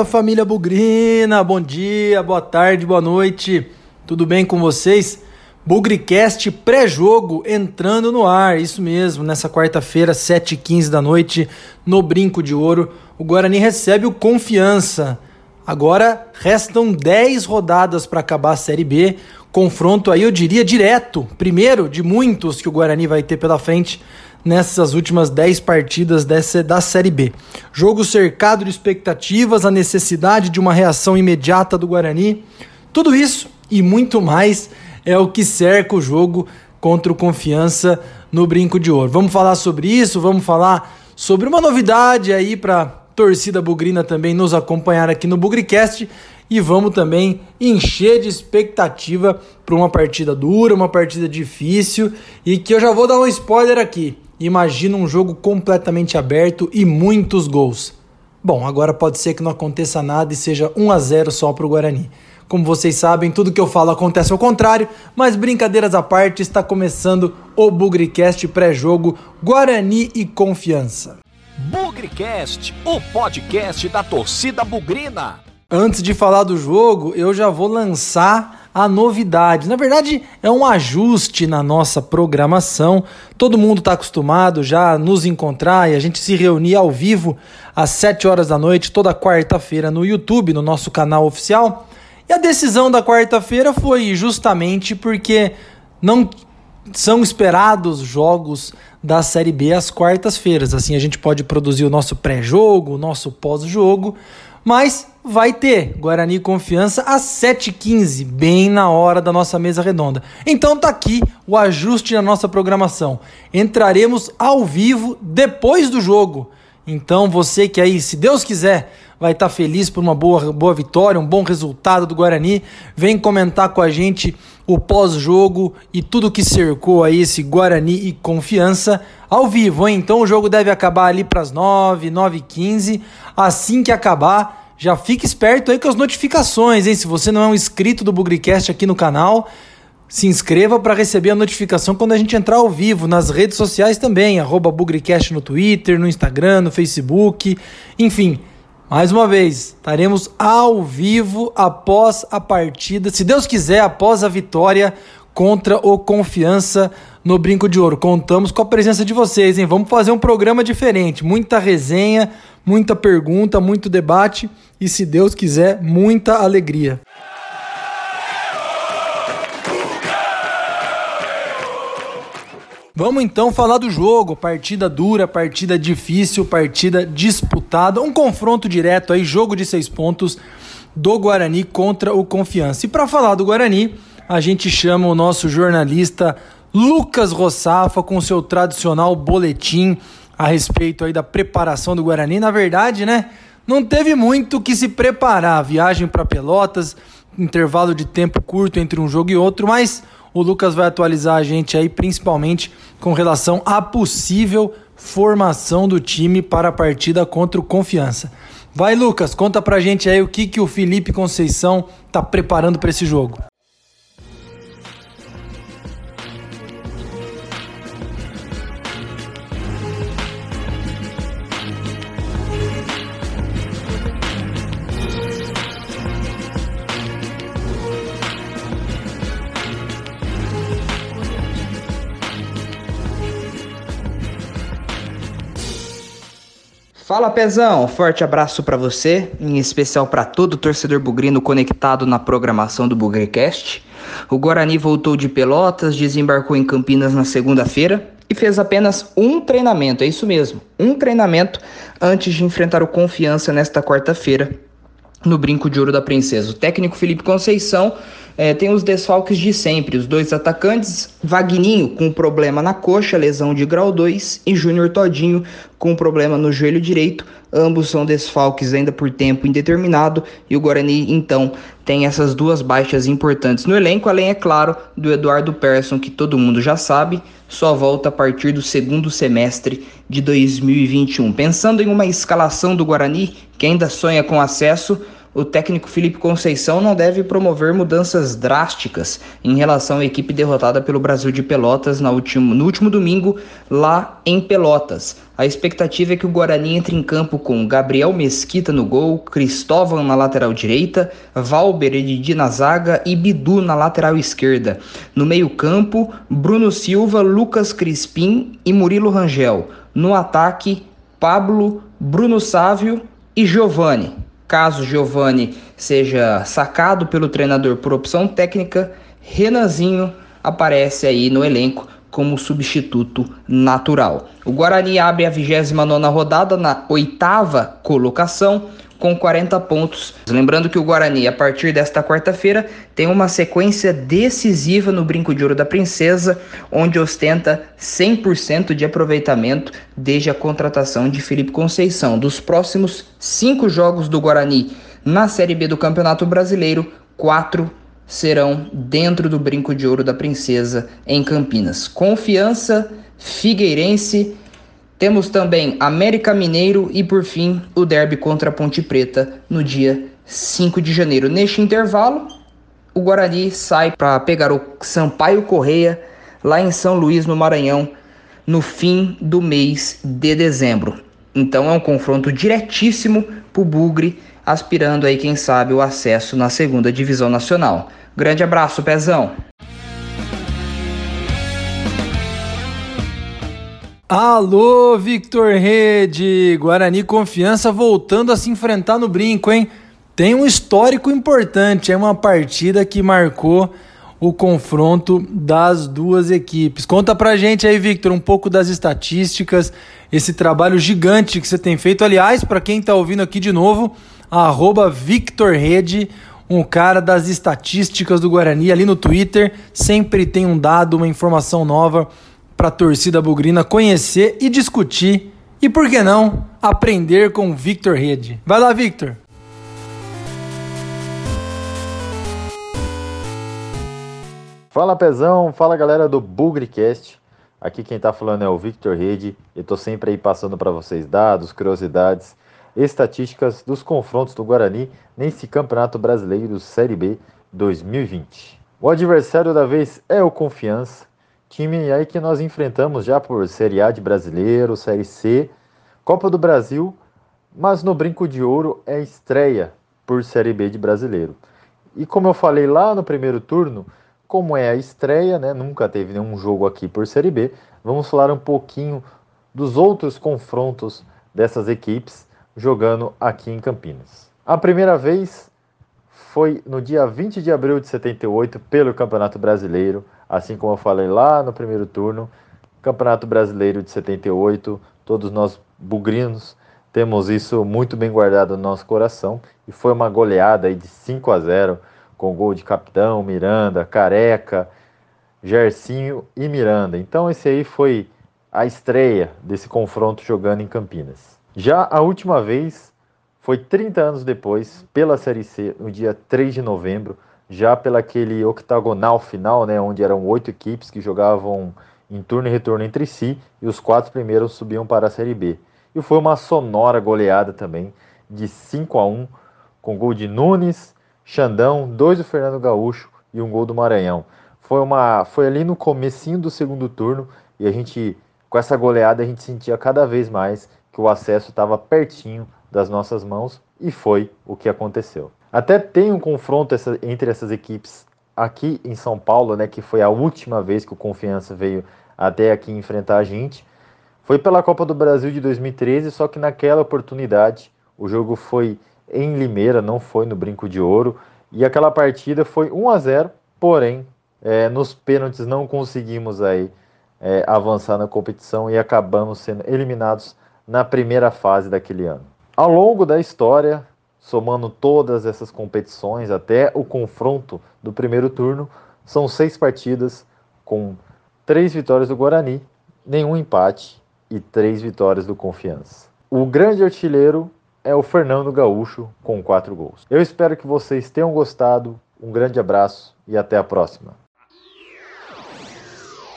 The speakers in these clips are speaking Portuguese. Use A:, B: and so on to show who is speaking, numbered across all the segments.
A: Fala família Bugrina, bom dia, boa tarde, boa noite, tudo bem com vocês? Bugricast pré-jogo entrando no ar, isso mesmo, nessa quarta-feira, 7h15 da noite, no Brinco de Ouro, o Guarani recebe o Confiança. Agora restam 10 rodadas para acabar a Série B, confronto aí eu diria direto, primeiro de muitos que o Guarani vai ter pela frente nessas últimas 10 partidas dessa, da Série B. Jogo cercado de expectativas, a necessidade de uma reação imediata do Guarani. Tudo isso e muito mais é o que cerca o jogo contra o Confiança no Brinco de Ouro. Vamos falar sobre isso, vamos falar sobre uma novidade aí para torcida bugrina também nos acompanhar aqui no Bugricast e vamos também encher de expectativa para uma partida dura, uma partida difícil e que eu já vou dar um spoiler aqui. Imagina um jogo completamente aberto e muitos gols. Bom, agora pode ser que não aconteça nada e seja 1 a 0 só para o Guarani. Como vocês sabem, tudo que eu falo acontece ao contrário, mas brincadeiras à parte, está começando o Bugricast pré-jogo Guarani e Confiança.
B: Bugricast, o podcast da torcida bugrina.
A: Antes de falar do jogo, eu já vou lançar a novidade. Na verdade, é um ajuste na nossa programação. Todo mundo está acostumado já a nos encontrar e a gente se reunir ao vivo às 7 horas da noite, toda quarta-feira, no YouTube, no nosso canal oficial. E a decisão da quarta-feira foi justamente porque não são esperados jogos da Série B às quartas-feiras. Assim a gente pode produzir o nosso pré-jogo, o nosso pós-jogo, mas vai ter Guarani Confiança às 7h15, bem na hora da nossa mesa redonda. Então tá aqui o ajuste na nossa programação. Entraremos ao vivo depois do jogo. Então você que aí, se Deus quiser, vai estar tá feliz por uma boa, boa vitória, um bom resultado do Guarani, vem comentar com a gente o pós-jogo e tudo que cercou aí esse Guarani e Confiança ao vivo, hein? Então o jogo deve acabar ali para as 9, 9 e 15. Assim que acabar, já fique esperto aí com as notificações, hein? Se você não é um inscrito do Bugricast aqui no canal, se inscreva para receber a notificação quando a gente entrar ao vivo, nas redes sociais também, arroba Bugricast no Twitter, no Instagram, no Facebook, enfim. Mais uma vez, estaremos ao vivo após a partida, se Deus quiser, após a vitória contra o Confiança no Brinco de Ouro. Contamos com a presença de vocês, hein? Vamos fazer um programa diferente, muita resenha, muita pergunta, muito debate e, se Deus quiser, muita alegria. Vamos então falar do jogo, partida dura, partida difícil, partida disputada, um confronto direto aí, jogo de seis pontos do Guarani contra o Confiança. E para falar do Guarani, a gente chama o nosso jornalista Lucas Rossafa com seu tradicional boletim a respeito aí da preparação do Guarani. Na verdade, né, não teve muito que se preparar. Viagem para Pelotas, intervalo de tempo curto entre um jogo e outro, mas o Lucas vai atualizar a gente aí principalmente com relação à possível formação do time para a partida contra o Confiança. Vai, Lucas, conta pra gente aí o que, que o Felipe Conceição tá preparando para esse jogo.
C: Fala Pezão, forte abraço para você, em especial para todo torcedor bugrino conectado na programação do Bugricast. O Guarani voltou de Pelotas, desembarcou em Campinas na segunda-feira e fez apenas um treinamento, é isso mesmo, um treinamento antes de enfrentar o Confiança nesta quarta-feira no Brinco de Ouro da Princesa. O técnico Felipe Conceição é, tem os desfalques de sempre, os dois atacantes, Vagninho com problema na coxa, lesão de grau 2, e Júnior Todinho com problema no joelho direito. Ambos são desfalques ainda por tempo indeterminado e o Guarani então tem essas duas baixas importantes no elenco, além, é claro, do Eduardo Persson, que todo mundo já sabe, só volta a partir do segundo semestre de 2021. Pensando em uma escalação do Guarani que ainda sonha com acesso, o técnico Felipe Conceição não deve promover mudanças drásticas em relação à equipe derrotada pelo Brasil de Pelotas no último, no último domingo lá em Pelotas. A expectativa é que o Guarani entre em campo com Gabriel Mesquita no gol, Cristóvão na lateral direita, Valber Edidi na zaga e Bidu na lateral esquerda. No meio-campo, Bruno Silva, Lucas Crispim e Murilo Rangel. No ataque, Pablo, Bruno Sávio e Giovani. Caso Giovani seja sacado pelo treinador por opção técnica, Renanzinho aparece aí no elenco como substituto natural. O Guarani abre a 29 rodada na oitava colocação com 40 pontos. Lembrando que o Guarani, a partir desta quarta-feira, tem uma sequência decisiva no Brinco de Ouro da Princesa, onde ostenta 100% de aproveitamento desde a contratação de Felipe Conceição. Dos próximos cinco jogos do Guarani na Série B do Campeonato Brasileiro, quatro serão dentro do Brinco de Ouro da Princesa em Campinas. Confiança, Figueirense temos também América Mineiro e, por fim, o derby contra a Ponte Preta no dia 5 de janeiro. Neste intervalo, o Guarani sai para pegar o Sampaio Correia lá em São Luís, no Maranhão, no fim do mês de dezembro. Então é um confronto diretíssimo para o Bugre, aspirando aí, quem sabe, o acesso na segunda divisão nacional. Grande abraço, Pezão!
A: Alô, Victor Rede! Guarani Confiança voltando a se enfrentar no brinco, hein? Tem um histórico importante, é uma partida que marcou o confronto das duas equipes. Conta pra gente aí, Victor, um pouco das estatísticas, esse trabalho gigante que você tem feito. Aliás, para quem tá ouvindo aqui de novo, arroba Victor Rede, um cara das estatísticas do Guarani ali no Twitter, sempre tem um dado, uma informação nova para a torcida bugrina conhecer e discutir e, por que não, aprender com Victor Rede. Vai lá, Victor!
D: Fala Pezão, fala galera do Bugrecast. Aqui quem tá falando é o Victor Rede. Eu tô sempre aí passando para vocês dados, curiosidades, estatísticas dos confrontos do Guarani nesse Campeonato Brasileiro Série B 2020. O adversário da vez é o Confiança, Time aí que nós enfrentamos já por Série A de Brasileiro, Série C, Copa do Brasil, mas no Brinco de Ouro é estreia por Série B de Brasileiro. E como eu falei lá no primeiro turno, como é a estreia, né, nunca teve nenhum jogo aqui por Série B, vamos falar um pouquinho dos outros confrontos dessas equipes jogando aqui em Campinas. A primeira vez foi no dia 20 de abril de 78 pelo Campeonato Brasileiro, assim como eu falei lá no primeiro turno, Campeonato Brasileiro de 78, todos nós bugrinos temos isso muito bem guardado no nosso coração e foi uma goleada aí de 5 a 0 com gol de Capitão, Miranda, Careca, Gercinho e Miranda. Então esse aí foi a estreia desse confronto jogando em Campinas. Já a última vez foi 30 anos depois, pela Série C, no dia 3 de novembro, já pela aquele octagonal final, né, onde eram oito equipes que jogavam em turno e retorno entre si, e os quatro primeiros subiam para a Série B. E foi uma sonora goleada também, de 5 a 1 com gol de Nunes, Xandão, dois do Fernando Gaúcho e um gol do Maranhão. Foi, uma, foi ali no comecinho do segundo turno, e a gente, com essa goleada, a gente sentia cada vez mais que o acesso estava pertinho das nossas mãos, e foi o que aconteceu. Até tem um confronto essa, entre essas equipes aqui em São Paulo, né, que foi a última vez que o Confiança veio até aqui enfrentar a gente. Foi pela Copa do Brasil de 2013, só que naquela oportunidade o jogo foi em Limeira, não foi no Brinco de Ouro, e aquela partida foi 1 a 0, porém é, nos pênaltis não conseguimos aí é, avançar na competição e acabamos sendo eliminados na primeira fase daquele ano. Ao longo da história, somando todas essas competições até o confronto do primeiro turno, são seis partidas com três vitórias do Guarani, nenhum empate e três vitórias do Confiança. O grande artilheiro é o Fernando Gaúcho com quatro gols. Eu espero que vocês tenham gostado. Um grande abraço e até a próxima.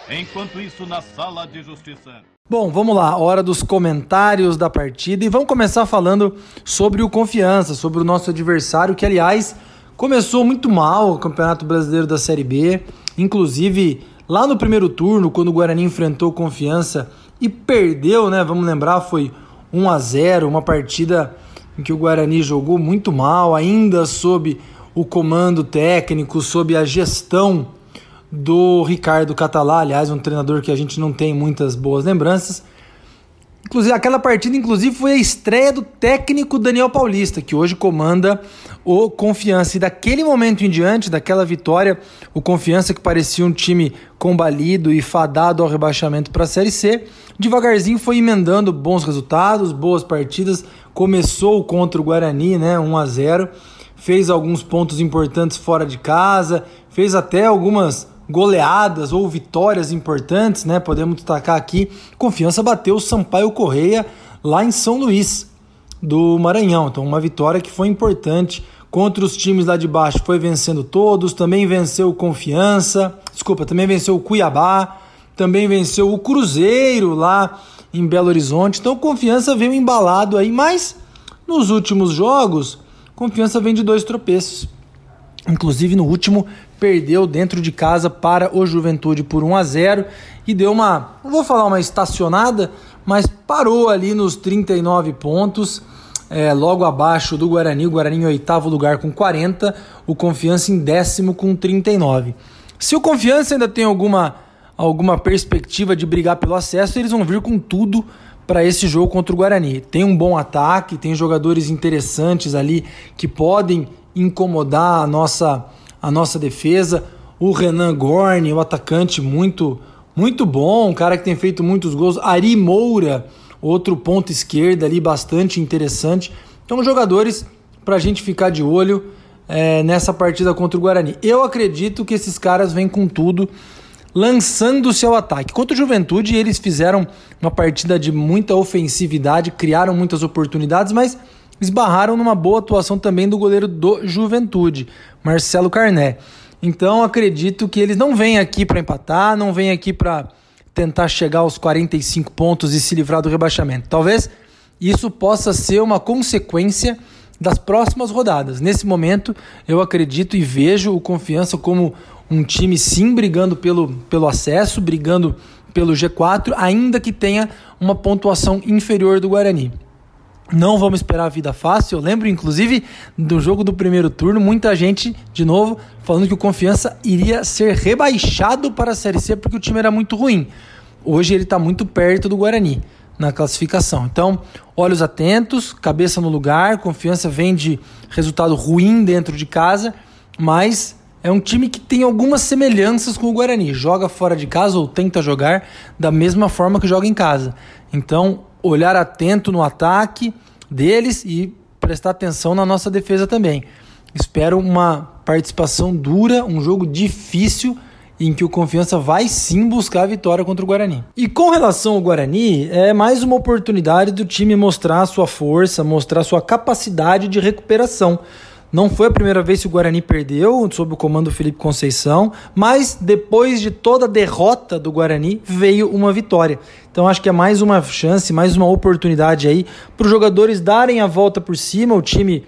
B: Enquanto isso, na sala de justiça.
A: Bom, vamos lá, hora dos comentários da partida e vamos começar falando sobre o Confiança, sobre o nosso adversário, que aliás começou muito mal o Campeonato Brasileiro da Série B, inclusive lá no primeiro turno, quando o Guarani enfrentou o Confiança e perdeu, né? Vamos lembrar, foi 1 a 0, uma partida em que o Guarani jogou muito mal, ainda sob o comando técnico, sob a gestão do Ricardo Catalá, aliás, um treinador que a gente não tem muitas boas lembranças. Inclusive, aquela partida, inclusive, foi a estreia do técnico Daniel Paulista, que hoje comanda o Confiança. E daquele momento em diante, daquela vitória, o Confiança, que parecia um time combalido e fadado ao rebaixamento para a Série C, devagarzinho foi emendando bons resultados, boas partidas. Começou contra o Guarani, né, 1 a 0 fez alguns pontos importantes fora de casa, fez até algumas goleadas ou vitórias importantes, né? Podemos destacar aqui, Confiança bateu o Sampaio Correia lá em São Luís do Maranhão. Então, uma vitória que foi importante contra os times lá de baixo. Foi vencendo todos, também venceu o Confiança, desculpa, também venceu o Cuiabá, também venceu o Cruzeiro lá em Belo Horizonte. Então, Confiança veio embalado aí, mas nos últimos jogos, Confiança vem de dois tropeços. Inclusive no último perdeu dentro de casa para o Juventude por 1 a 0 e deu uma, não vou falar uma estacionada, mas parou ali nos 39 pontos, é, logo abaixo do Guarani, o Guarani em oitavo lugar com 40, o Confiança em décimo com 39. Se o Confiança ainda tem alguma, alguma perspectiva de brigar pelo acesso, eles vão vir com tudo para esse jogo contra o Guarani. Tem um bom ataque, tem jogadores interessantes ali que podem incomodar a nossa a nossa defesa. O Renan Gorni, o atacante muito muito bom, um cara que tem feito muitos gols. Ari Moura, outro ponto esquerda ali bastante interessante. Então, jogadores para a gente ficar de olho é, nessa partida contra o Guarani. Eu acredito que esses caras vêm com tudo, lançando-se ao ataque. Contra o Juventude, eles fizeram uma partida de muita ofensividade, criaram muitas oportunidades, mas esbarraram numa boa atuação também do goleiro do Juventude, Marcelo Carné. Então acredito que eles não vêm aqui para empatar, não vêm aqui para tentar chegar aos 45 pontos e se livrar do rebaixamento. Talvez isso possa ser uma consequência das próximas rodadas. Nesse momento, eu acredito e vejo o Confiança como um time sim brigando pelo, pelo acesso, brigando pelo G4, ainda que tenha uma pontuação inferior do Guarani. Não vamos esperar a vida fácil. Eu lembro, inclusive, do jogo do primeiro turno, muita gente, de novo, falando que o Confiança iria ser rebaixado para a Série C porque o time era muito ruim. Hoje ele está muito perto do Guarani na classificação. Então, olhos atentos, cabeça no lugar. Confiança vem de resultado ruim dentro de casa, mas é um time que tem algumas semelhanças com o Guarani. Joga fora de casa ou tenta jogar da mesma forma que joga em casa. Então, olhar atento no ataque deles e prestar atenção na nossa defesa também. Espero uma participação dura, um jogo difícil em que o Confiança vai sim buscar a vitória contra o Guarani. E com relação ao Guarani, é mais uma oportunidade do time mostrar sua força, mostrar sua capacidade de recuperação. Não foi a primeira vez que o Guarani perdeu sob o comando do Felipe Conceição, mas depois de toda a derrota do Guarani veio uma vitória. Então acho que é mais uma chance, mais uma oportunidade aí para os jogadores darem a volta por cima. O time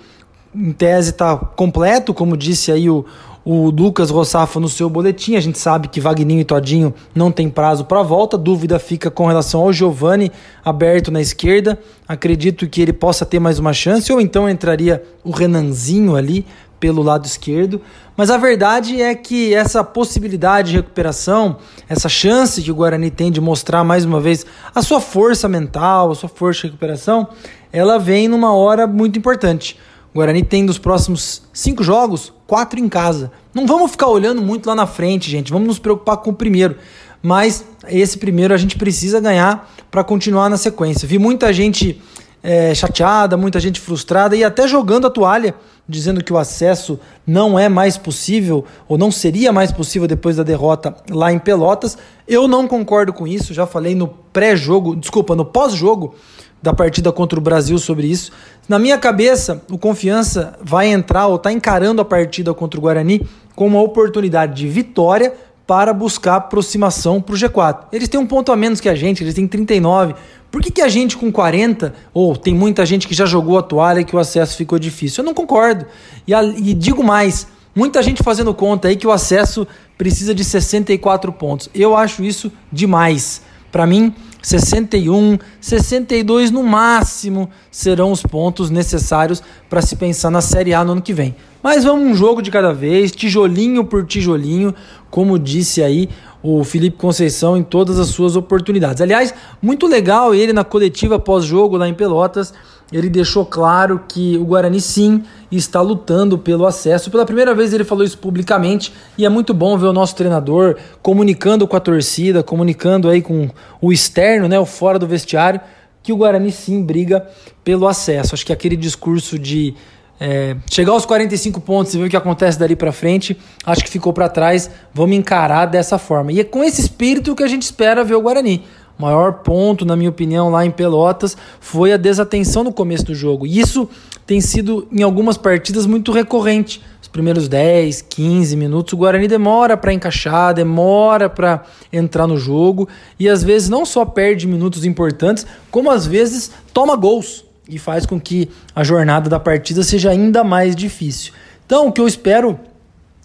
A: em tese está completo, como disse aí o, o Lucas Rossafa no seu boletim. A gente sabe que Vagninho e Todinho não tem prazo para volta. Dúvida fica com relação ao Giovani aberto na esquerda. Acredito que ele possa ter mais uma chance, ou então entraria o Renanzinho ali pelo lado esquerdo. Mas a verdade é que essa possibilidade de recuperação, essa chance que o Guarani tem de mostrar mais uma vez a sua força mental, a sua força de recuperação, ela vem numa hora muito importante. Guarani tem dos próximos cinco jogos, quatro em casa. Não vamos ficar olhando muito lá na frente, gente. Vamos nos preocupar com o primeiro. Mas esse primeiro a gente precisa ganhar para continuar na sequência. Vi muita gente é, chateada, muita gente frustrada e até jogando a toalha, dizendo que o acesso não é mais possível ou não seria mais possível depois da derrota lá em Pelotas. Eu não concordo com isso, já falei no pré-jogo, desculpa, no pós-jogo da partida contra o Brasil sobre isso. Na minha cabeça, o Confiança vai entrar ou está encarando a partida contra o Guarani com uma oportunidade de vitória para buscar aproximação para o G4. Eles têm um ponto a menos que a gente, eles têm 39. Por que, que a gente com 40, ou tem muita gente que já jogou a toalha e que o acesso ficou difícil? Eu não concordo. E, a, e digo mais, muita gente fazendo conta aí que o acesso precisa de 64 pontos. Eu acho isso demais. Para mim, 61, 62 no máximo serão os pontos necessários para se pensar na Série A no ano que vem. Mas vamos um jogo de cada vez, tijolinho por tijolinho, como disse aí o Felipe Conceição em todas as suas oportunidades. Aliás, muito legal ele na coletiva pós-jogo lá em Pelotas ele deixou claro que o Guarani sim está lutando pelo acesso. Pela primeira vez ele falou isso publicamente e é muito bom ver o nosso treinador comunicando com a torcida, comunicando aí com o externo, né, o fora do vestiário, que o Guarani sim briga pelo acesso. Acho que aquele discurso de é, chegar aos 45 pontos e ver o que acontece dali para frente, acho que ficou para trás. Vamos encarar dessa forma. E é com esse espírito que a gente espera ver o Guarani. O maior ponto, na minha opinião, lá em Pelotas foi a desatenção no começo do jogo. E isso tem sido, em algumas partidas, muito recorrente. Os primeiros 10, 15 minutos, o Guarani demora para encaixar, demora para entrar no jogo e às vezes não só perde minutos importantes, como às vezes toma gols e faz com que a jornada da partida seja ainda mais difícil. Então, o que eu espero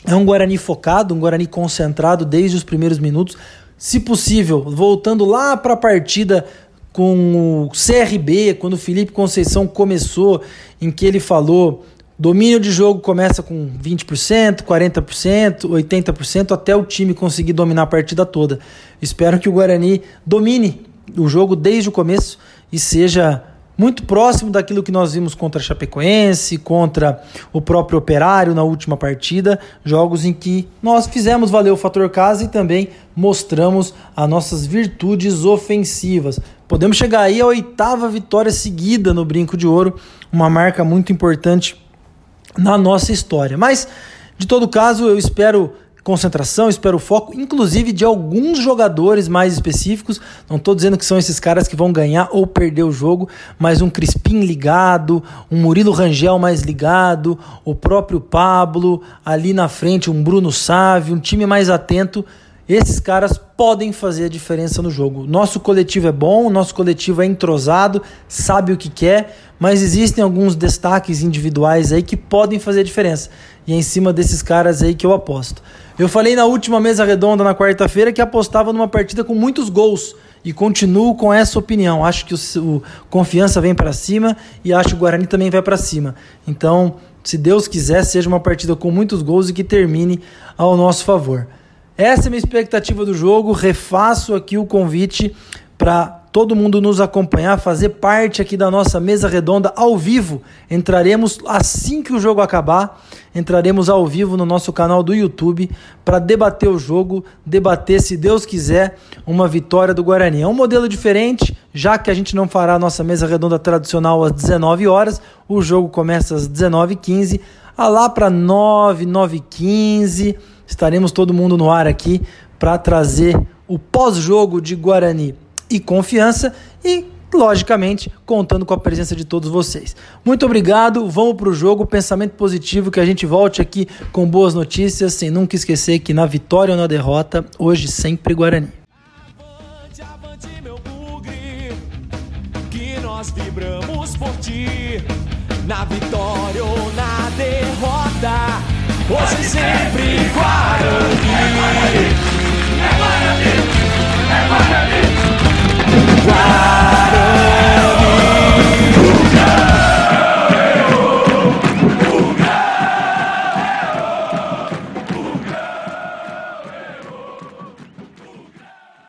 A: é um Guarani focado, um Guarani concentrado desde os primeiros minutos, se possível, voltando lá para a partida com o CRB, quando o Felipe Conceição começou, em que ele falou domínio de jogo começa com 20%, 40%, 80%, até o time conseguir dominar a partida toda. Espero que o Guarani domine o jogo desde o começo e seja muito próximo daquilo que nós vimos contra a Chapecoense, contra o próprio Operário na última partida, jogos em que nós fizemos valer o fator casa e também mostramos as nossas virtudes ofensivas. Podemos chegar aí à oitava vitória seguida no Brinco de Ouro, uma marca muito importante na nossa história. Mas, de todo caso, eu espero concentração, espero foco, inclusive de alguns jogadores mais específicos. Não estou dizendo que são esses caras que vão ganhar ou perder o jogo, mas um Crispim ligado, um Murilo Rangel mais ligado, o próprio Pablo, ali na frente um Bruno Sávio, um time mais atento. Esses caras podem fazer a diferença no jogo. Nosso coletivo é bom, nosso coletivo é entrosado, sabe o que quer, mas existem alguns destaques individuais aí que podem fazer a diferença. E é em cima desses caras aí que eu aposto. Eu falei na última mesa redonda na quarta-feira que apostava numa partida com muitos gols e continuo com essa opinião. Acho que o, o Confiança vem para cima e acho que o Guarani também vai para cima. Então, se Deus quiser, seja uma partida com muitos gols e que termine ao nosso favor. Essa é a minha expectativa do jogo. Refaço aqui o convite para todo mundo nos acompanhar, fazer parte aqui da nossa mesa redonda ao vivo. Entraremos assim que o jogo acabar, entraremos ao vivo no nosso canal do YouTube para debater o jogo, debater, se Deus quiser, uma vitória do Guarani. É um modelo diferente, já que a gente não fará a nossa mesa redonda tradicional às 19 horas, o jogo começa às 19h15, a lá para 9, 9h15, estaremos todo mundo no ar aqui para trazer o pós-jogo de Guarani e confiança e logicamente, contando com a presença de todos vocês. Muito obrigado, vamos para o jogo, pensamento positivo, que a gente volte aqui com boas notícias, sem nunca esquecer que na vitória ou na derrota, hoje sempre Guarani. Avante, avante, meu bugre, que nós vibramos por ti, na vitória ou na derrota, hoje sempre Guarani. É Guarani, é Guarani, é Guarani. Ride.